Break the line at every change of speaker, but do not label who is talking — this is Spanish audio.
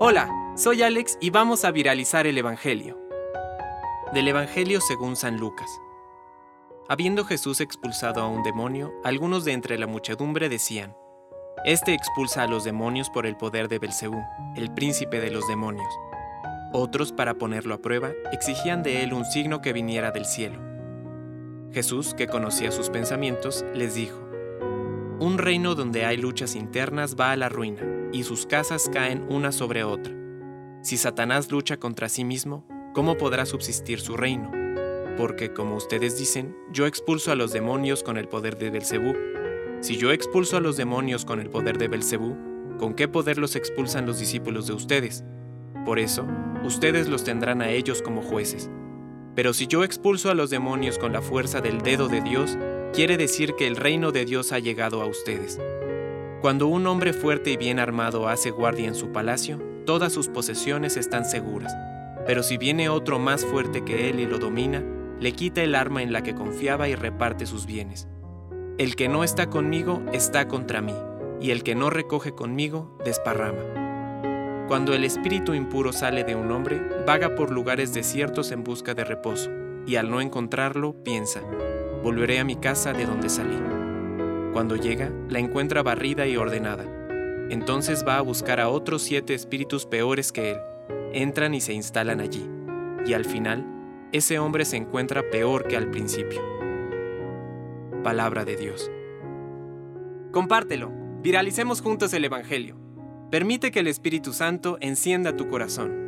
Hola, soy Alex y vamos a viralizar el Evangelio. Del Evangelio según San Lucas. Habiendo Jesús expulsado a un demonio, algunos de entre la muchedumbre decían: Este expulsa a los demonios por el poder de Belcebú, el príncipe de los demonios. Otros, para ponerlo a prueba, exigían de él un signo que viniera del cielo. Jesús, que conocía sus pensamientos, les dijo: Un reino donde hay luchas internas va a la ruina, y sus casas caen una sobre otra. Si Satanás lucha contra sí mismo, ¿cómo podrá subsistir su reino? Porque, como ustedes dicen, yo expulso a los demonios con el poder de Belcebú. Si yo expulso a los demonios con el poder de Belcebú, ¿con qué poder los expulsan los discípulos de ustedes? Por eso, ustedes los tendrán a ellos como jueces. Pero si yo expulso a los demonios con la fuerza del dedo de Dios, quiere decir que el reino de Dios ha llegado a ustedes. Cuando un hombre fuerte y bien armado hace guardia en su palacio, todas sus posesiones están seguras. Pero si viene otro más fuerte que él y lo domina, le quita el arma en la que confiaba y reparte sus bienes. El que no está conmigo está contra mí, y el que no recoge conmigo desparrama. Cuando el espíritu impuro sale de un hombre, vaga por lugares desiertos en busca de reposo, y al no encontrarlo, piensa, volveré a mi casa de donde salí. Cuando llega, la encuentra barrida y ordenada. Entonces va a buscar a otros siete espíritus peores que él. Entran y se instalan allí. Y al final, ese hombre se encuentra peor que al principio. Palabra de Dios. Compártelo. Viralicemos juntos el Evangelio. Permite que el Espíritu Santo encienda tu corazón.